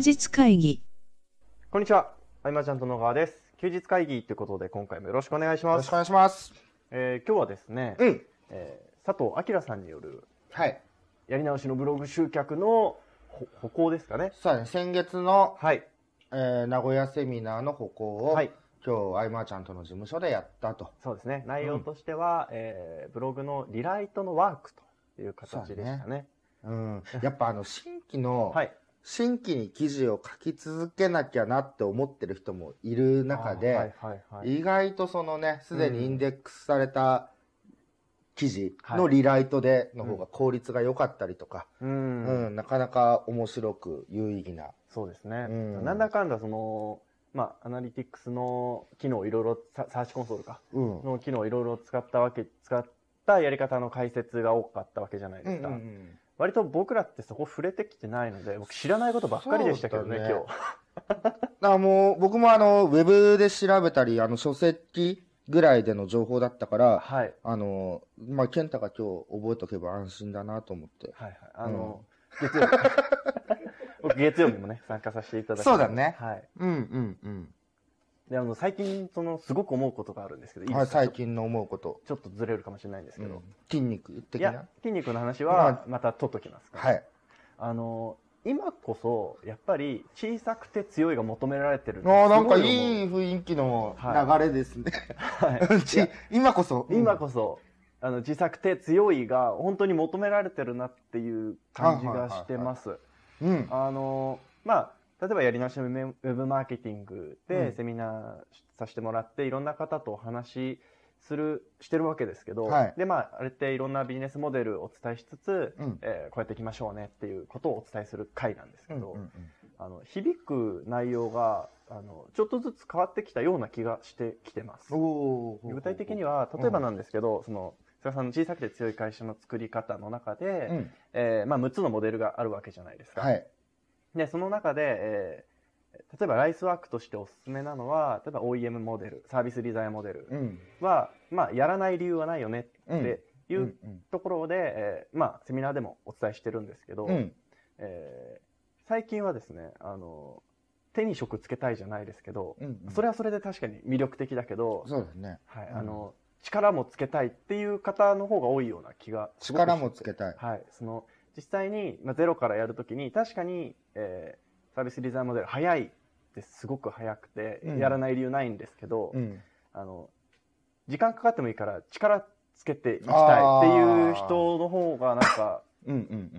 日会議こんにちは。あいまちゃんと野川です。休日会議ということで、今回もよろしくお願いしますよろしくお。願いします。えー今日はですね、うん。えー佐藤明さんによるはい。やり直しのブログ集客のほ歩行ですかね。そうだね、先月の、はい。えー名古屋セミナーの歩行を、はい。今日、あいまーちゃんとの事務所でやったと。そうですね。内容としては、えーブログのリライトのワークという形でしたね。うん。やっぱあの、新規の、はい。新規に記事を書き続けなきゃなって思ってる人もいる中で、あーはいはいはい。意外とそのね、すでにインデックスされた記事はいのリライトでの方が効率が良かったりとか、う。うんん、なかなか面白く有意義な。そうですね。うんなんだかんだその、まあ、アナリティクスの機能をいろいろ、ササーチコンソールか、うん。の機能をいろいろ使ったわけ、使ったやり方の解説が多かったわけじゃないですか。うんうんうん割と僕らってそこ触れてきてないので、僕知らないことばっかりでしたけどね、ね今日。だからもう、僕もあの、ウェブで調べたり、あの、書籍ぐらいでの情報だったから、はい。あの、まあ、健太が今日覚えとけば安心だなと思って。はいはい。あの、月曜日。僕月曜日もね、参加させていただきそうだねはい。うんうんうん。で、あの、最近、その、すごく思うことがあるんですけど、いいはい、ですか？最近の思うこと。ちょっとずれるかもしれないんですけど。うん筋肉的いやな。、筋肉の話まは、また取っときますか？ら。はい。あの、今こそ、やっぱり、小さくて強いが求められてるああ、なんかいいい雰囲気のは流れですね。はい ち今こそ。今こそ、あの、小さくて強いが本当に求められてるなっていう感じがしてます。そ。うん。あの、まあ、例えばやり直しのウェブマーケティングうんでセミナーさせてもらって、いろんな方とお話しする、してるわけですけど、はいで、まあ、あれっていろんなビジネスモデルをお伝えしつつ、うんえーこうやっていきましょうねっていうことをお伝えする回なんですけど、うんうんうんあの、響く内容が、あの、ちょっとずつ変わってきたような気がしてきてます。具体的には、例えばなんですけど、その、菅さんの小さくて強い会社の作り方の中で、うん。えーまあ、6つのモデルがあるわけじゃないですか。はい。で、その中で、えー例えばライスワークとしておすすめなのは、例えば OEM モデル、サービスリザイアモデルうん。は、まあ、やらない理由はないよねっていうんうところで、えーまあ、セミナーでもお伝えしてるんですけど、うん。えー最近はですね、あの、手に職つけたいじゃないですけど、うん。それはそれで確かに魅力的だけど、そうですね。はい、うんあの、力もつけたいっていう方の方が多いような気が力もつけたい。はい、その実際に、まあ、ゼロからやるときに確かに、えーサービスリザインモデル早いってすごく早くて、うんやらない理由ないんですけど、うん。あの時間かかってもいいから力つけていきたいっていう人の方がなんか。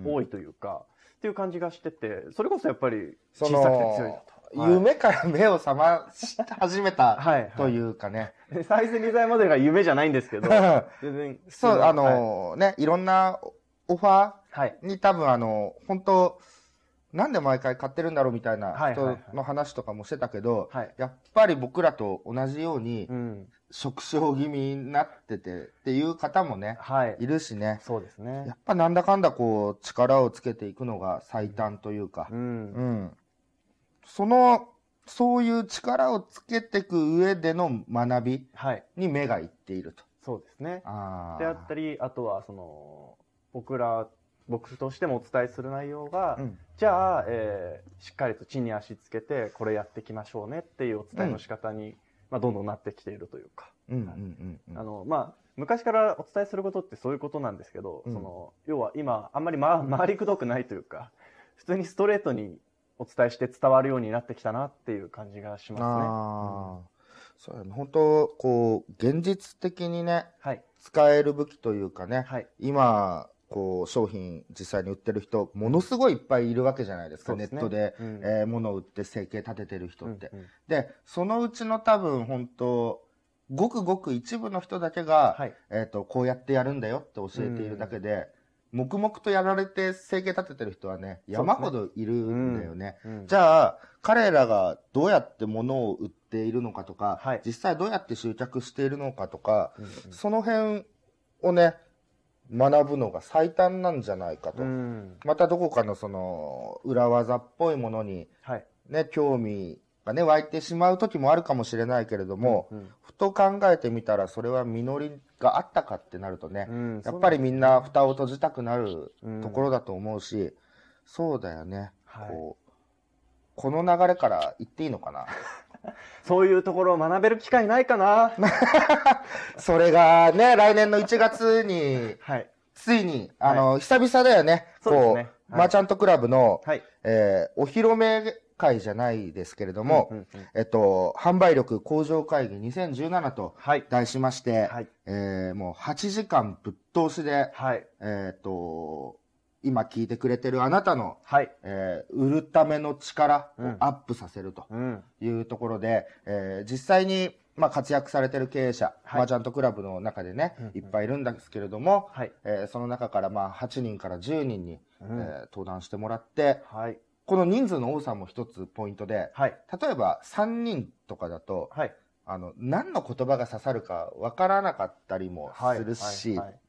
多いというか、っていう感じがしててそれこそやっぱりそ小さくて強いのだと。はい夢から目を覚まし始めた はい、といううかね。サービスリザインモデルが夢じゃないんですけど全然そう、あはいのね、いろんなオファはいーに多分あの、本当なんで毎回買ってるんだろうみたいな人はいはいはい。の話とかもしてたけど、はい。やっぱり僕らと同じようにうん。縮小気味になっててっていう方もね、はい。いるしね。そうですね。やっぱなんだかんだこう力をつけていくのが最短というか。う、うん。ん。その、そういう力をつけていく上での学びはい。に目がいっていると。そうですね。あであったり、あとはその僕ら僕としてもお伝えする内容が、うん。じゃあ、えーしっかりと地に足つけてこれやっていきましょうねっていうお伝えの仕方に、まあ、どんどんなってきているというか、昔からお伝えすることってそういうことなんですけど、うん。その要は今あんまり、ま、回りくどくないというか普通にストレートにお伝えして伝わるようになってきたなっていう感じがしますね。ああ、そうやね。本当こう、現実的にね、はい、使える武器というかね、はい。今、こう、商品実際に売ってる人、ものすごいいっぱいいるわけじゃないですか、ね。ネットで、うん。えー物を売って生計立ててる人って。うんうん。で、そのうちの多分本当ごくごく一部の人だけが、はい。えっ、と、こうやってやるんだよって教えているだけで、黙々とやられて生計立ててる人はね、山ほどいるんだよね。うん。じゃあ、彼らがどうやって物を売っているのかとか、はい。実際どうやって集客しているのかとか、うん。その辺をね、学ぶのが最短なんじゃないかと。うん。またどこかのその、裏技っぽいものにはい。ね、興味がね、湧いてしまう時もあるかもしれないけれども、うんふと考えてみたらそれは実りがあったかってなるとね、うんやっぱりみんな蓋を閉じたくなるうんところだと思うし、そうだよね。はい。こうこの流れから言っていいのかな？そういうところを学べる機会ないかな それがね、来年の1月に、はい。ついに、あの、久々だよね。そうですねこう、はいマーチャントクラブの、はい。えーお披露目会じゃないですけれども、うんうんうんえっと、販売力向上会議2017とはい。題しまして、はい。えーもう8時間ぶっ通しで、はい。えっと、今聞いてくれてるあなたの、はい。えー売るための力をうんアップさせるとうん。いうところで、えー実際に、まあ、活躍されてる経営者、はいマーチャントクラブの中でね、うんうんいっぱいいるんですけれども、はい。えーその中からまあ8人から10人に、うんえー登壇してもらって、はい。この人数の多さも一つポイントで、はい。例えば3人とかだと、はい。あの、何の言葉が刺さるかわからなかったりもはい。するし、はい。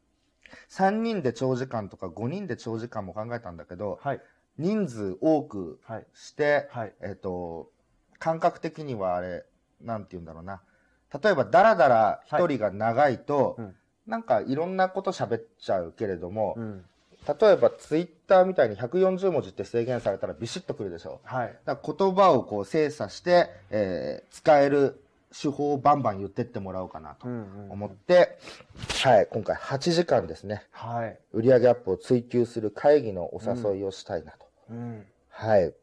3人で長時間とか5人で長時間も考えたんだけど、はい。人数多くはい。して、はい。えっ、と、感覚的にはあれ、なんて言うんだろうな。例えば、だらだら一人が長いと、うんなんかいろんなこと喋っちゃうけれども、うん。例えばツイッターみたいに140文字って制限されたらビシッとくるでしょ。はい。だから言葉をこう精査して、えー使える手法をバンバン言ってってもらおうかなとうんうん。思って、はい、今回8時間ですね、はい。売上アップを追求する会議のお誘いをしたいなと。うん。はい。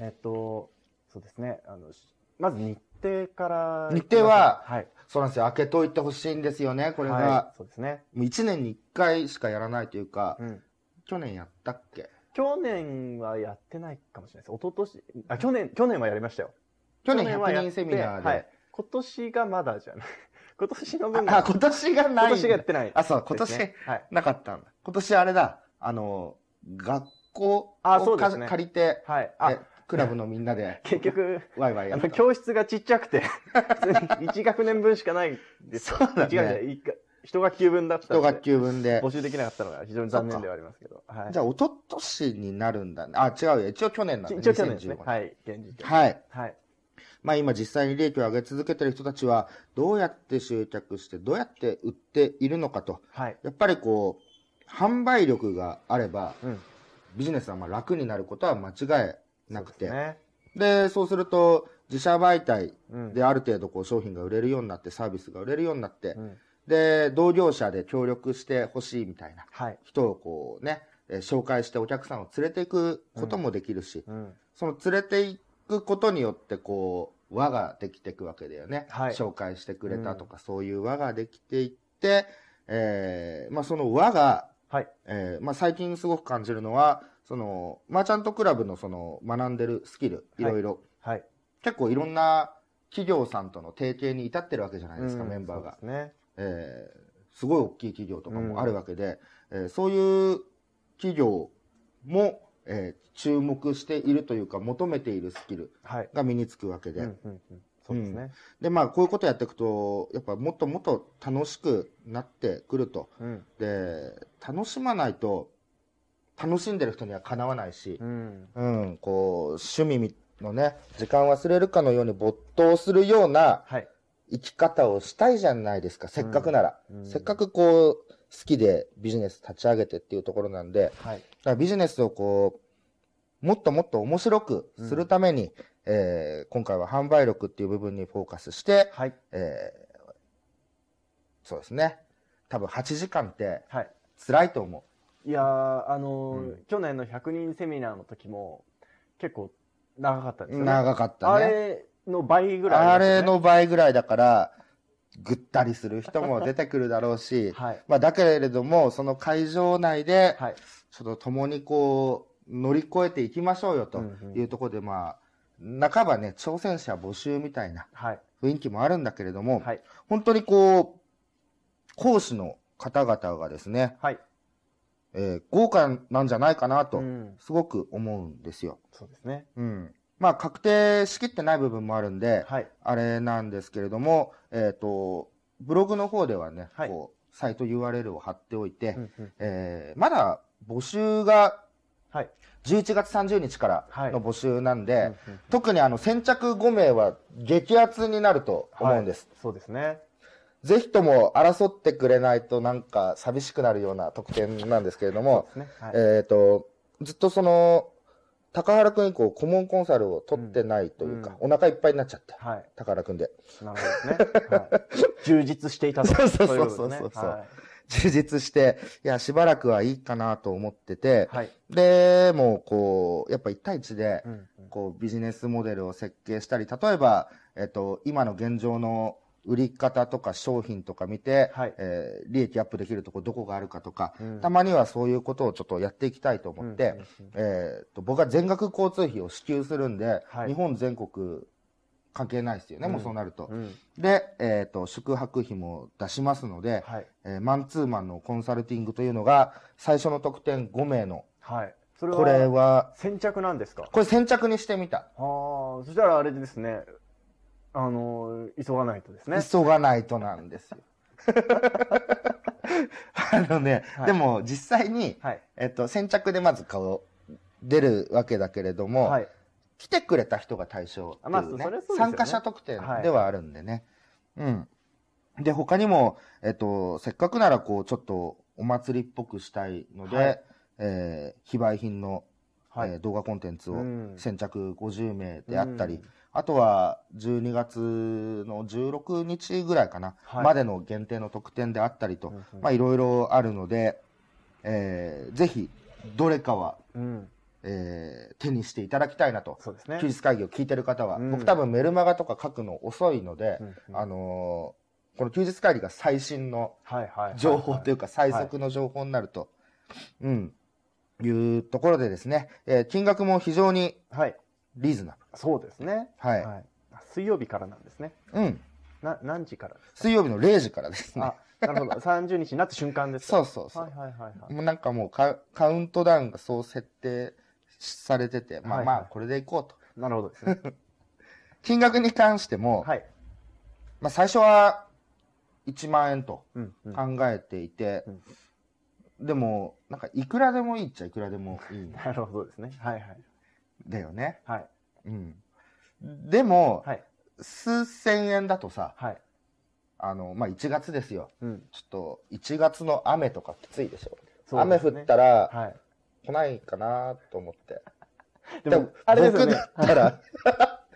えっと、そうですね。あの、しまず日程から。日程ははい。そうなんですよ。開けといてほしいんですよね、これが。はい。そうですね。もう1年に1回しかやらないというか、うん。去年やったっけ？去年はやってないかもしれないです。一昨年あ、去年、去年はやりましたよ。去年100はやって人セミナーで。はい。今年がまだじゃない。今年の分が。あ、今年がない。今年がやってない。あ、そう、今年。なかったんだ。今年あれだ、あの、学校あそを借りて、はい。えあ、クラブのみんなで、結局、ワイワイやった。教室がちっちゃくて、普通に1学年分しかないです。そうだね1学年一学級分だった一学級分で募。集できなかったのが非常に残念ではありますけど。はい。じゃあ、一昨年になるんだね。あ、違うよ。一応去年なんだ、一応去年ですね。2015はい。現時点。はい。はい。まあ今実際に利益を上げ続けてる人たちは、どうやって集客して、どうやって売っているのかと。はい。やっぱりこう、販売力があれば、うん。ビジネスはまあ楽になることは間違いなくて。ですね。で、そうすると、自社媒体うん。である程度こう商品が売れるようになって、サービスが売れるようになってう、ん。で、同業者で協力してほしいみたいなはい。人をこうね、えー紹介してお客さんを連れていくこともできるし、うん。その連れていくことによってこう、輪ができていくわけだよね。はい紹介してくれたとか、そういう輪ができていって、えーまあその輪が、はい。えーまあ最近すごく感じるのは、その、マーチャントクラブのその学んでるスキル、いろいろ、はい。結構いろんな企業さんとの提携に至ってるわけじゃないですか、うんメンバーが。ね。えーすごい大きい企業とかもあるわけで、えーそういう企業も、えー注目しているというか求めているスキルはい。が身につくわけで、うんうんうん。そうですね。でまあこういうことやっていくとやっぱもっともっと楽しくなってくるとうん。で楽しまないと楽しんでる人にはかなわないしう、ん。うん、こう趣味のね時間忘れるかのように没頭するようなはい。生き方をしたいじゃないですかせっかくなら。うんせっかくこう、好きでビジネス立ち上げてっていうところなんで、はい。だからビジネスをこう、もっともっと面白くするために、えー今回は販売力っていう部分にフォーカスして、はい。えーそうですね。多分8時間ってはい。辛いと思いやー、あのーうん去年の100人セミナーの時も、結構長かったですう。よね。長かったあね。れの倍ぐらいね、れの倍ぐらいだから、ぐったりする人も出てくるだろうし、はい。まあだけれども、その会場内で、はい。ちょっと共にこう、乗り越えていきましょうよとうんうんいうところで、まあ、半ばね、挑戦者募集みたいなはい。雰囲気もあるんだけれども、はい。本当にこう、講師の方々がですね、はい。えー豪華なんじゃないかなとう、ん。すごく思うんですよ。そうですね。うん。まあ、確定しきってない部分もあるんで、はい。あれなんですけれども、えっ、と、ブログの方ではね、はいこう、サイト URL を貼っておいて、うんうんえーまだ募集がはい。11月30日からの募集なんで、うんうん特にあの先着5名は激アツになると思うんです。はいそうですね。ぜひとも争ってくれないとなんか寂しくなるような特典なんですけれどもね。はい。えっ、と、ずっとその、高原くん以降、顧問コンサルを取ってないというか、お腹いっぱいになっちゃって、はい。高原くんで。なるほどですね。はい、充実していたと。そうそうそうそうそうはい。充実して、いや、しばらくはいいかなと思ってて、はい。で、もう、こう、やっぱ1対1でう、んうんこう、ビジネスモデルを設計したり、例えば、えっと、今の現状の売り方とか商品とか見て、はいえー利益アップできるとこどこがあるかとか、うんたまにはそういうことをちょっとやっていきたいと思って、うんえーっと僕は全額交通費を支給するんで、はい日本全国関係ないですよね、うんもうそうなると。うんで、えーっと、宿泊費も出しますので、はい。えーマンツーマンのコンサルティングというのが、最初の特典5名の、はい。これは、先着なんですか？これ先着にしてみた。ああ、そしたらあれですね、あの、急がないとですね。急がないとなんですよ。あのね、はいでも実際に、はい。えっと、先着でまず顔出るわけだけれども、はい。来てくれた人が対象っていうね、あまあね参加者特典ではあるんでね。うん。で、他にも、えっと、せっかくならこう、ちょっとお祭りっぽくしたいので、はいえー非売品の、はいえー動画コンテンツをうん先着50名であったり、うんあとは12月の16日ぐらいかな、はいまでの限定の特典であったりと、うんうんまあいろいろあるので、えーぜひどれかは、うん。えー手にしていただきたいなと。そうですね。休日会議を聞いてる方は、うん僕多分メルマガとか書くの遅いので、うんうんあのーこの休日会議が最新のはいはいはい。情報というか最速の情報になると、うん、いうところでですね、えー金額も非常にはい。リーズナそうですね。ブル。はい。はい。水曜日からなんですね。うん。な、何時からです水曜日の0時からですね。かあ、なるほど。30日になった瞬間ですか？そうそうそう。はいはいはいはい。もうなんかもうカカウントダウンがそう設定されてて、まあはいはいまあこれでいこうと。なるほどですね。金額に関しても、はい。まあ最初は1万円とうんうん。考えていて、でも、なんかいくらでもいいっちゃいくらでもいいん なるほどですね。はいはい。だよね。はい。うん。でも、はい。数千円だとさ、はい。あの、まあ、1月ですよ。うん。ちょっと、1月の雨とかきついでしょ。そう雨降ったらはい。来ないかなと思って。でも、あれですよね。僕だったら、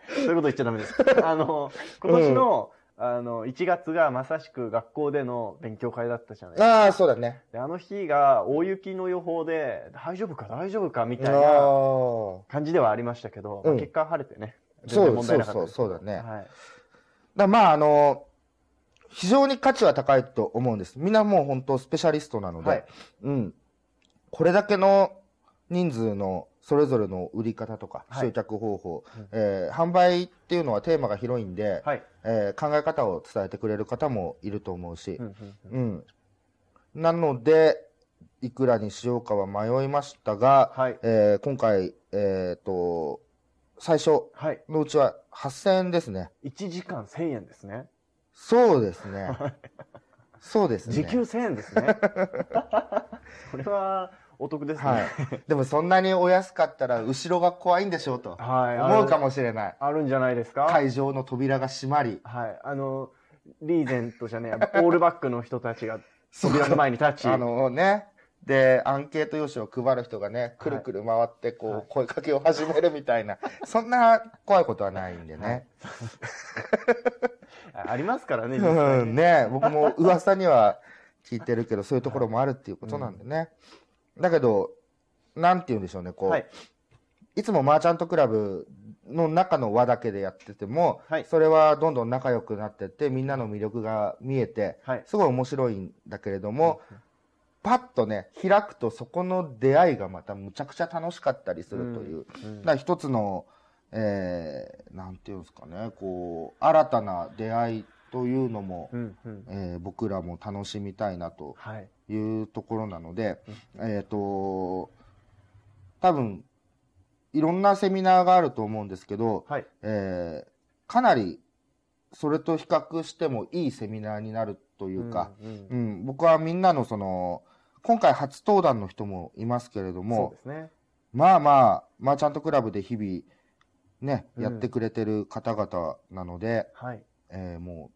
そういうこと言っちゃダメです。あの、今年の、あの、1月がまさしく学校での勉強会だったじゃないですか。ああ、そうだね。であの日が大雪の予報で、大丈夫か大丈夫かみたいあなー感じではありましたけど、まあうん結果晴れてね。そう全然問題なかったですけどそうそうそうだねはい。だまあ、あの、非常に価値は高いと思うんです。みんなもう本当スペシャリストなので、はいうん。これだけの人数のそれぞれの売り方とかはい集客方法、うんえー販売っていうのはテーマが広いんで、はい。えー考え方を伝えてくれる方もいると思うしう、んうんうんうん。なので、いくらにしようかは迷いましたが、はい。えー今回、えっ、と、最初はい。のうちは8000円ですね。1時間1000円ですね。そうですね。そうですね。時給1000円ですね。これはお得ですね。はい。でもそんなにお安かったら後ろが怖いんでしょうとはい。思うかももしれない。あるんじゃないですか？会場の扉が閉まり。はい。あの、リーゼントじゃねえ、オールバックの人たちが 扉の前に立ち、あのね。で、アンケート用紙を配る人がね、くるくる回って、こう、はい声かけを始めるみたいな、そんな怖いことはないんでね。あありますからね、うん、ね、僕も噂には聞いてるけど、そういうところもあるっていうことなんでね。だけど、なんて言うんでしょうね、こう、はい。い、つもマーチャントクラブの中の輪だけでやってても、はい。それはどんどん仲良くなってって、みんなの魅力が見えて、はい。すごい面白いんだけれども、パッとね、開くとそこの出会いがまたむちゃくちゃ楽しかったりするという、うん。だから一つの、えー、なんていうんですかね、こう、新たな出会いというのも、うんうんえー僕らも楽しみたいなとはい。いうところなので、えっ、と、多分、いろんなセミナーがあると思うんですけど、はい。えーかなりそれと比較してもいいセミナーになるというか、うんうんうん僕はみんなのその、今回初登壇の人もいますけれどもね。まあまあ、マーチャントクラブで日々、ね、うんやってくれてる方々なので、はい。えーもう、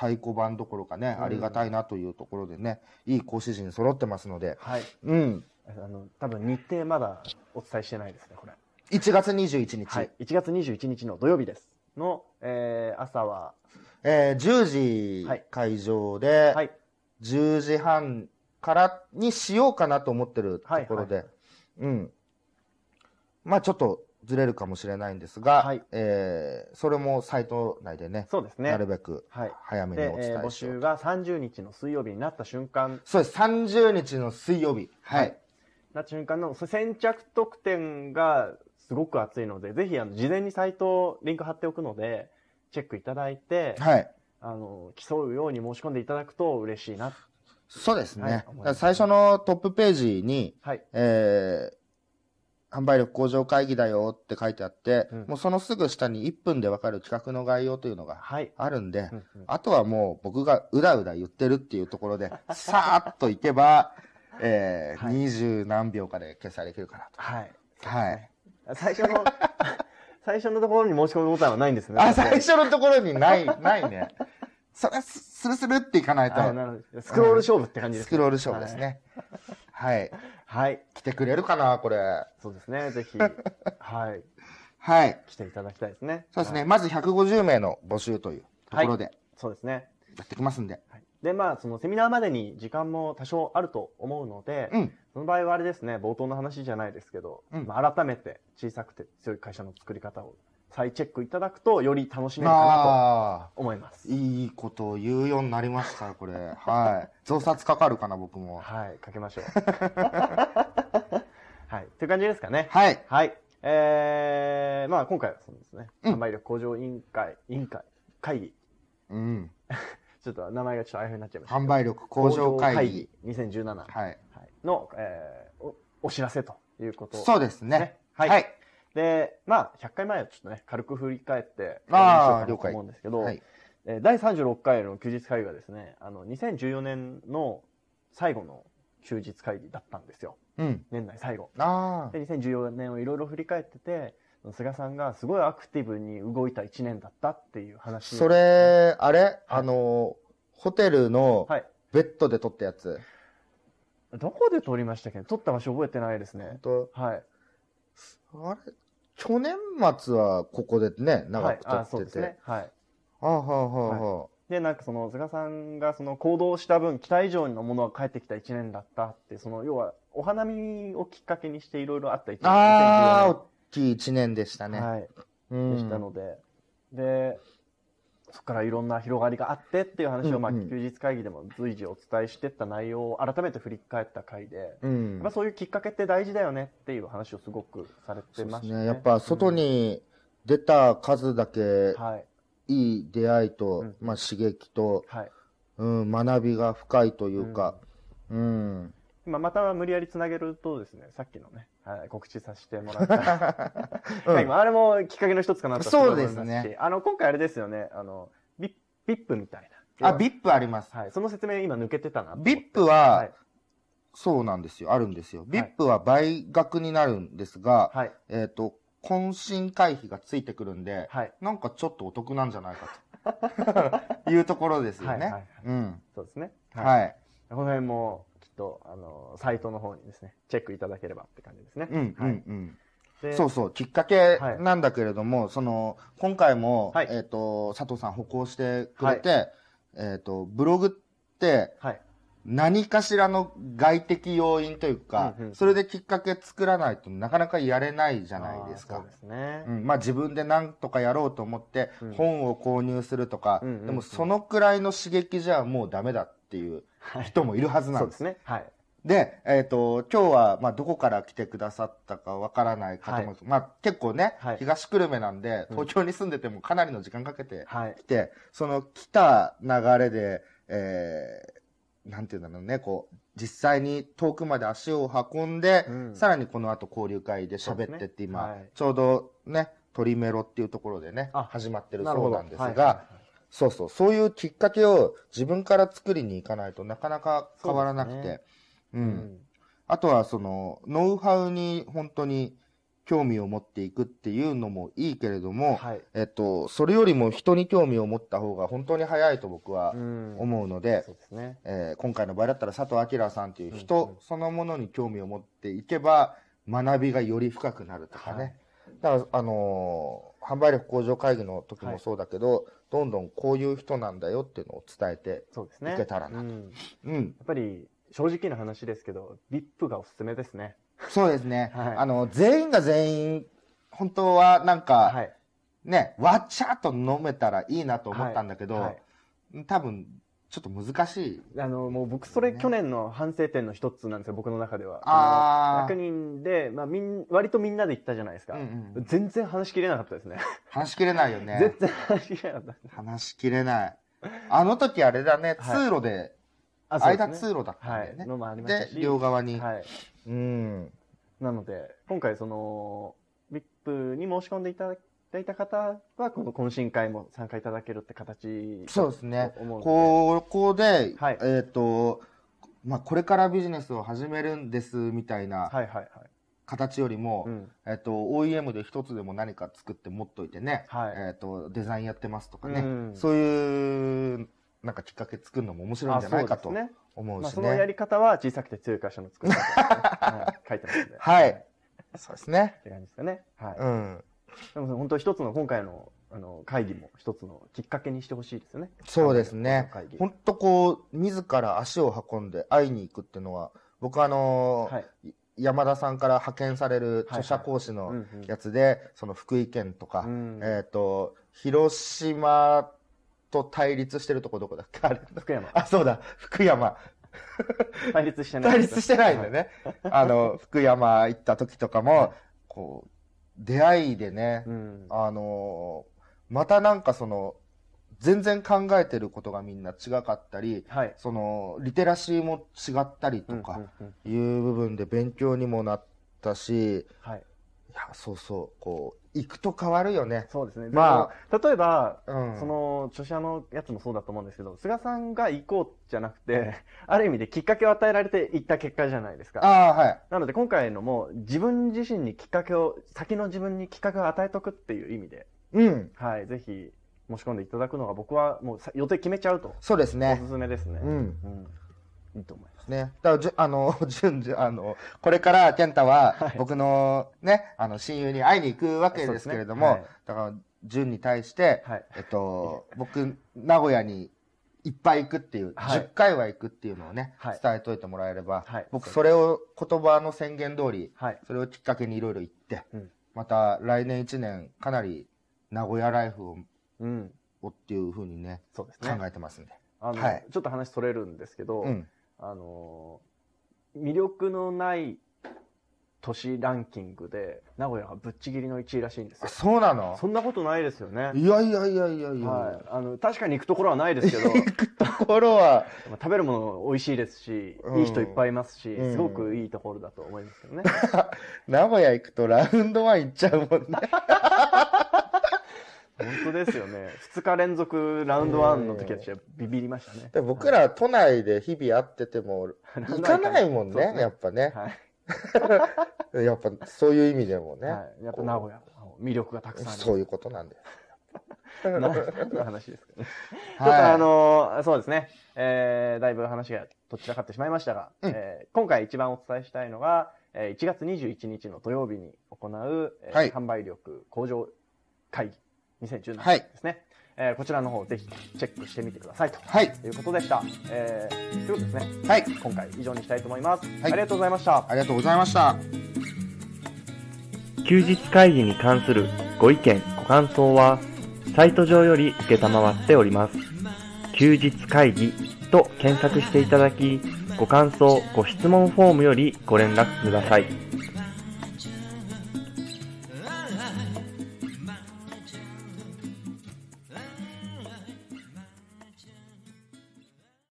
太鼓判どころかね、うんありがたいなというところでね、いい講師陣揃ってますので、はい。うん。あの、多分日程まだお伝えしてないですね、これ。1月21日、はい、1月21日の土曜日です。の、えー朝は、えー10時はい会場で、はい、10時半からにしようかなと思ってるところで、はいうん。まあちょっとずれるかもしれないんですが、はいえーそれもサイト内でね、そうですね。なるべくはい。早めにお、でえー募伝えしよう集が30日の水曜日になった瞬間、そうです、30日の水曜日。はい。はいなった瞬間のそ先着特典がすごく熱いので、ぜひあの事前にサイトリンク貼っておくので、チェックいただいて、はい。あの競うように申し込んでいただくと嬉しいな。そうですね。はい最初のトップページに、はい。えー販売力向上会議だよって書いてあって、うんもうそのすぐ下に1分でわかる企画の概要というのがはい。あるんで、うんうんあとはもう僕がうだうだ言ってるっていうところで、さーっといけば、えー、はい二十何秒かで決済できるかなはい。と。はい。最初の、最初のところに申し込むボタンはないんですね。あ、最初のところにない、ないね。それはススルスルっていかないと、スクロール勝負って感じです、スクロールショーです。ね。はい。はい。はい。来てくれるかな、これ。そうですね。ぜひ、はい。はい。来ていただきたいですね。そうですね。はいまず150名の募集というところでそうですね。やってきますんで。はいで、まあ、そのセミナーまでに時間も多少あると思うので、うん。その場合はあれですね、冒頭の話じゃないですけど、うんまあ、改めて小さくて強い会社の作り方を再チェックいただくと、より楽しめるかなああ。と思います。いいことを言うようになりました、これ。はい。増刷かかるかな、僕も。はい、かけましょう。はい、という感じですかね。はい。はい。えー、まあ今回はそうですね、うん販売力向上委員会、委員会、会議、うん。ちょっと名前がちょっとあやふやになっちゃいましたけ販ど。売力向上会議。向上会議2017、はいはい。の、えーお、お知らせということそうですねね。はいはい。で、まあ、100回前をちょっとね、軽く振り返って、あーお話ししようかなと思うんですけど、はい。えー第36回の休日会議はですね、あの、2014年の最後の休日会議だったんですよ。うん。年内最後。ああ。で、2014年をいろいろ振り返ってて、菅さんがすごいアクティブに動いた1年だったっていう話。そ、れ、あれ？あの、ホテルのはい。ベッドで撮ったやつ。どこで撮りましたっけ？撮った場所覚えてないです本ね。当？はい。あれ去年末はここでね、長く撮はい、あそうってて。ですね。はい。あはあはあはで、なんかその、菅さんがその行動した分、期待以上のものが返ってきた1年だったって、その、要は、お花見をきっかけにしていろいろあった1年。あ。ああ、2014大きい一年でしたね。年はい。うんでしたので、で、そこからいろんな広がりがあってっていう話を、まあ、うんうん休日会議でも随時お伝えしてった内容を改めて振り返った回で、うんやっぱそういうきっかけって大事だよねっていう話をすごくされてましたね。ね。やっぱ外に出た数だけうん、はい。いい出会いと、うんまあ刺激と、はい。うん、学びが深いというか、うん。今また無理やりつなげるとですね、さっきのね、はい、告知させてもらった。うんはい、あれもきっかけの一つかなとそうですねあの、今回あれですよね、あの、ビビップみたいな。あ、VIP あります。はい、その説明今抜けてたなと思って。VIP は、はい。そうなんですよ。あるんですよ。い VIP は倍額になるんですが、はい。えっ、と、懇親会費がついてくるんで、はい。なんかちょっとお得なんじゃないかと いうところですよね。はいはいはいうん。そうですね。はい。この辺も、と、あの、サイトの方にですね、チェックいただければって感じですね。うん、うん、はいうん。でそうそう、きっかけはいなんだけれども、その、今回も、はいえっ、と、佐藤さん歩行してくれて、えっ、と、ブログって、はい。何かしらの外的要因というか、うんうんそれできっかけ作らないとなかなかやれないじゃないですかそう。ですね。うん、まあ自分で何とかやろうと思ってうん本を購入するとか、うんうんうんでもそのくらいの刺激じゃもうダメだっていうはい。人もいるはずなんで。そうですすね。はい。で、えっ、と、今日は、まあ、どこから来てくださったかわからない方も、はい。まあ、結構ね、はい。東久留米なんで、うん。東京に住んでてもかなりの時間かけてはい。来。て、その来た流れで、えー、なんていうんだろうね、こう、実際に遠くまで足を運んで、うん。さらにこの後交流会で喋ってって今、はい。ちょうどね、鳥メロっていうところでね、あ始まってるそうなんですが、そうそう、そういうきっかけを自分から作りに行かないとなかなか変わらなくて、そうですう。うんん。あとはその、ノウハウに本当に興味を持っていくっていうのもいいけれども、はい。えっと、それよりも人に興味を持った方が本当に早いと僕はうん思うので、そうですね。えー今回の場合だったら佐藤明さんっていううん人うんそのものに興味を持っていけば、学びがより深くなるとかね。だから、あのー販売力向上会議の時もそうだけど、どんどんこういう人なんだよっていうのを伝えて、そうですね。いけたらなとうんうん。やっぱり、正直な話ですけど、VIP がおすすめですね。そうですね。はいあの、全員が全員、本当はなんか、はい。ね、わっちゃっと飲めたらいいなと思ったんだけど、はい多分、ちょっと難しい。あの、もう僕、それね去年の反省点の一つなんですよ、僕の中では。あー100人で、まあ、みん、割とみんなで行ったじゃないですか。うんうん全然話しきれなかったですね。話しきれないよね全。然話しきれなかった。話しきれない。あの時あれだね、はい通路で、あそうですね間通路だったんはい。だよね。のもありましたで、し。両側に。はい。うん。なので、今回その、VIP に申し込んでいただいた方は、この懇親会も参加いただけるって形そうですね。ここで、はいえっ、と、まあ、これからビジネスを始めるんですみたいなはいはいはい。形よりも、うん。えっ、と、OEM で一つでも何か作って持っといてね、はいえっ、と、デザインやってますとかね、うんそういう、なんかきっかけ作るのも面白いんじゃないかとあそうですね。まあ、思うしそのやね。り方は小さくて強い会社の作り方ね、はい、書いてますんで。はいっそうですね。て感じですかね。はい。うん。でも本当一つの今回のあの会議も一つのきっかけにしてほしいですよね。そうですね。本当こう、自ら足を運んで会いに行くっていうのは、僕あのーはい。山田さんから派遣される著者講師のやつで、その福井県とか、うんえっ、と、広島と対立してるとこどこだっけ？あれ福山。あ、そうだ、福山。対立してない。対立してないんだよ。ね。あの、福山行った時とかも、はいこう、出会いでね、うん。あのーまたなんかその、全然考えてることがみんな違かったり、はい。その、リテラシーも違ったりとかいう部分で勉強にもなったし、いはい。や、そうそう、こう、行くと変わるよね。そうですね。まあ、例えば、うん。その著者のやつもそうだと思うんですけど、菅さんが行こうじゃなくて、ある意味できっかけを与えられて行った結果じゃないですか。ああ、はい。なので今回のも自分自身にきっかけを、先の自分にきっかけを与えとくっていう意味で、うん。はい、ぜひ申し込んでいただくのが僕はもうさ予定決めちゃうと、そうですねお。すすめですね。うん。うんいいと思います。ね。だからじゅ、あの、順次、あの、これから健太ははい、僕のね、あの、親友に会いに行くわけですけれども、そうですねだから、順に対して、はい。えっと、僕、名古屋にいっぱい行くっていう、はい10回は行くっていうのをね、はい伝えといてもらえれば、はい僕、それを言葉の宣言通り、はい。それをきっかけにいろいろ行って、うんまた来年1年、かなり名古屋ライフを、うん。をっていうふうにね、そうです考ね。えてますんで。あの、はいちょっと話それるんですけど、うん。あのー魅力のない都市ランキングで、名古屋がぶっちぎりの1位らしいんですあ、よ。そうなの？そんなことないですよね。いやいやいやいやいや。はい。あの、確かに行くところはないですけど、ところは、まあ食べるもの美味しいですし、うんいい人いっぱいいますし、うんすごくいいところだと思いますけどね。名古屋行くとラウンドワン行っちゃうもんね。本当ですよね。2日連続ラウンドワンの時はビビりましたね。で僕ら都内で日々会ってても、行かないもんね、ねやっぱね。はい。やっぱそういう意味でもね。はい。やっぱ名古屋、魅力がたくさんある。そういうことなんだよ。な何の話ですかね。ちょっはいとあのーそうですね。えー、だいぶ話がどちらかってしまいましたが、うんえー今回一番お伝えしたいのが、えー1月21日の土曜日に行う、えーはい販売力向上会議2017はいですね。えーこちらの方ぜひチェックしてみてくださいとはい。いうことでした。えー、ということですね。はい。今回以上にしたいと思います。はいありがとうございました。ありがとうございました。休日会議に関するご意見、ご感想は、サイト上より受けたまわっております。休日会議と検索していただき、ご感想、ご質問フォームよりご連絡ください。